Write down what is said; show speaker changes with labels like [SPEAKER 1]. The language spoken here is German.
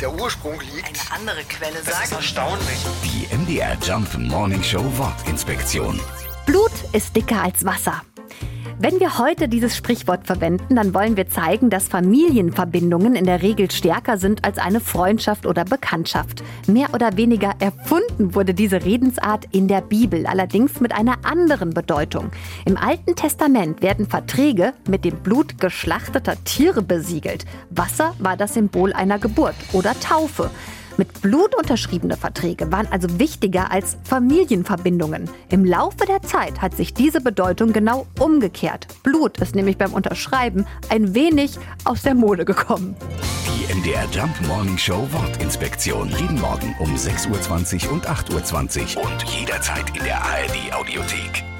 [SPEAKER 1] der Ursprung liegt.
[SPEAKER 2] Eine andere Quelle
[SPEAKER 1] Das ist
[SPEAKER 2] sagt.
[SPEAKER 1] erstaunlich.
[SPEAKER 3] Die MDR Jump Morning Show Wortinspektion.
[SPEAKER 4] Blut ist dicker als Wasser. Wenn wir heute dieses Sprichwort verwenden, dann wollen wir zeigen, dass Familienverbindungen in der Regel stärker sind als eine Freundschaft oder Bekanntschaft. Mehr oder weniger erfunden wurde diese Redensart in der Bibel, allerdings mit einer anderen Bedeutung. Im Alten Testament werden Verträge mit dem Blut geschlachteter Tiere besiegelt. Wasser war das Symbol einer Geburt oder Taufe. Mit Blut unterschriebene Verträge waren also wichtiger als Familienverbindungen. Im Laufe der Zeit hat sich diese Bedeutung genau umgekehrt. Blut ist nämlich beim Unterschreiben ein wenig aus der Mode gekommen.
[SPEAKER 3] Die MDR Jump Morning Show Wortinspektion. Jeden Morgen um 6.20 Uhr und 8.20 Uhr und jederzeit in der ARD Audiothek.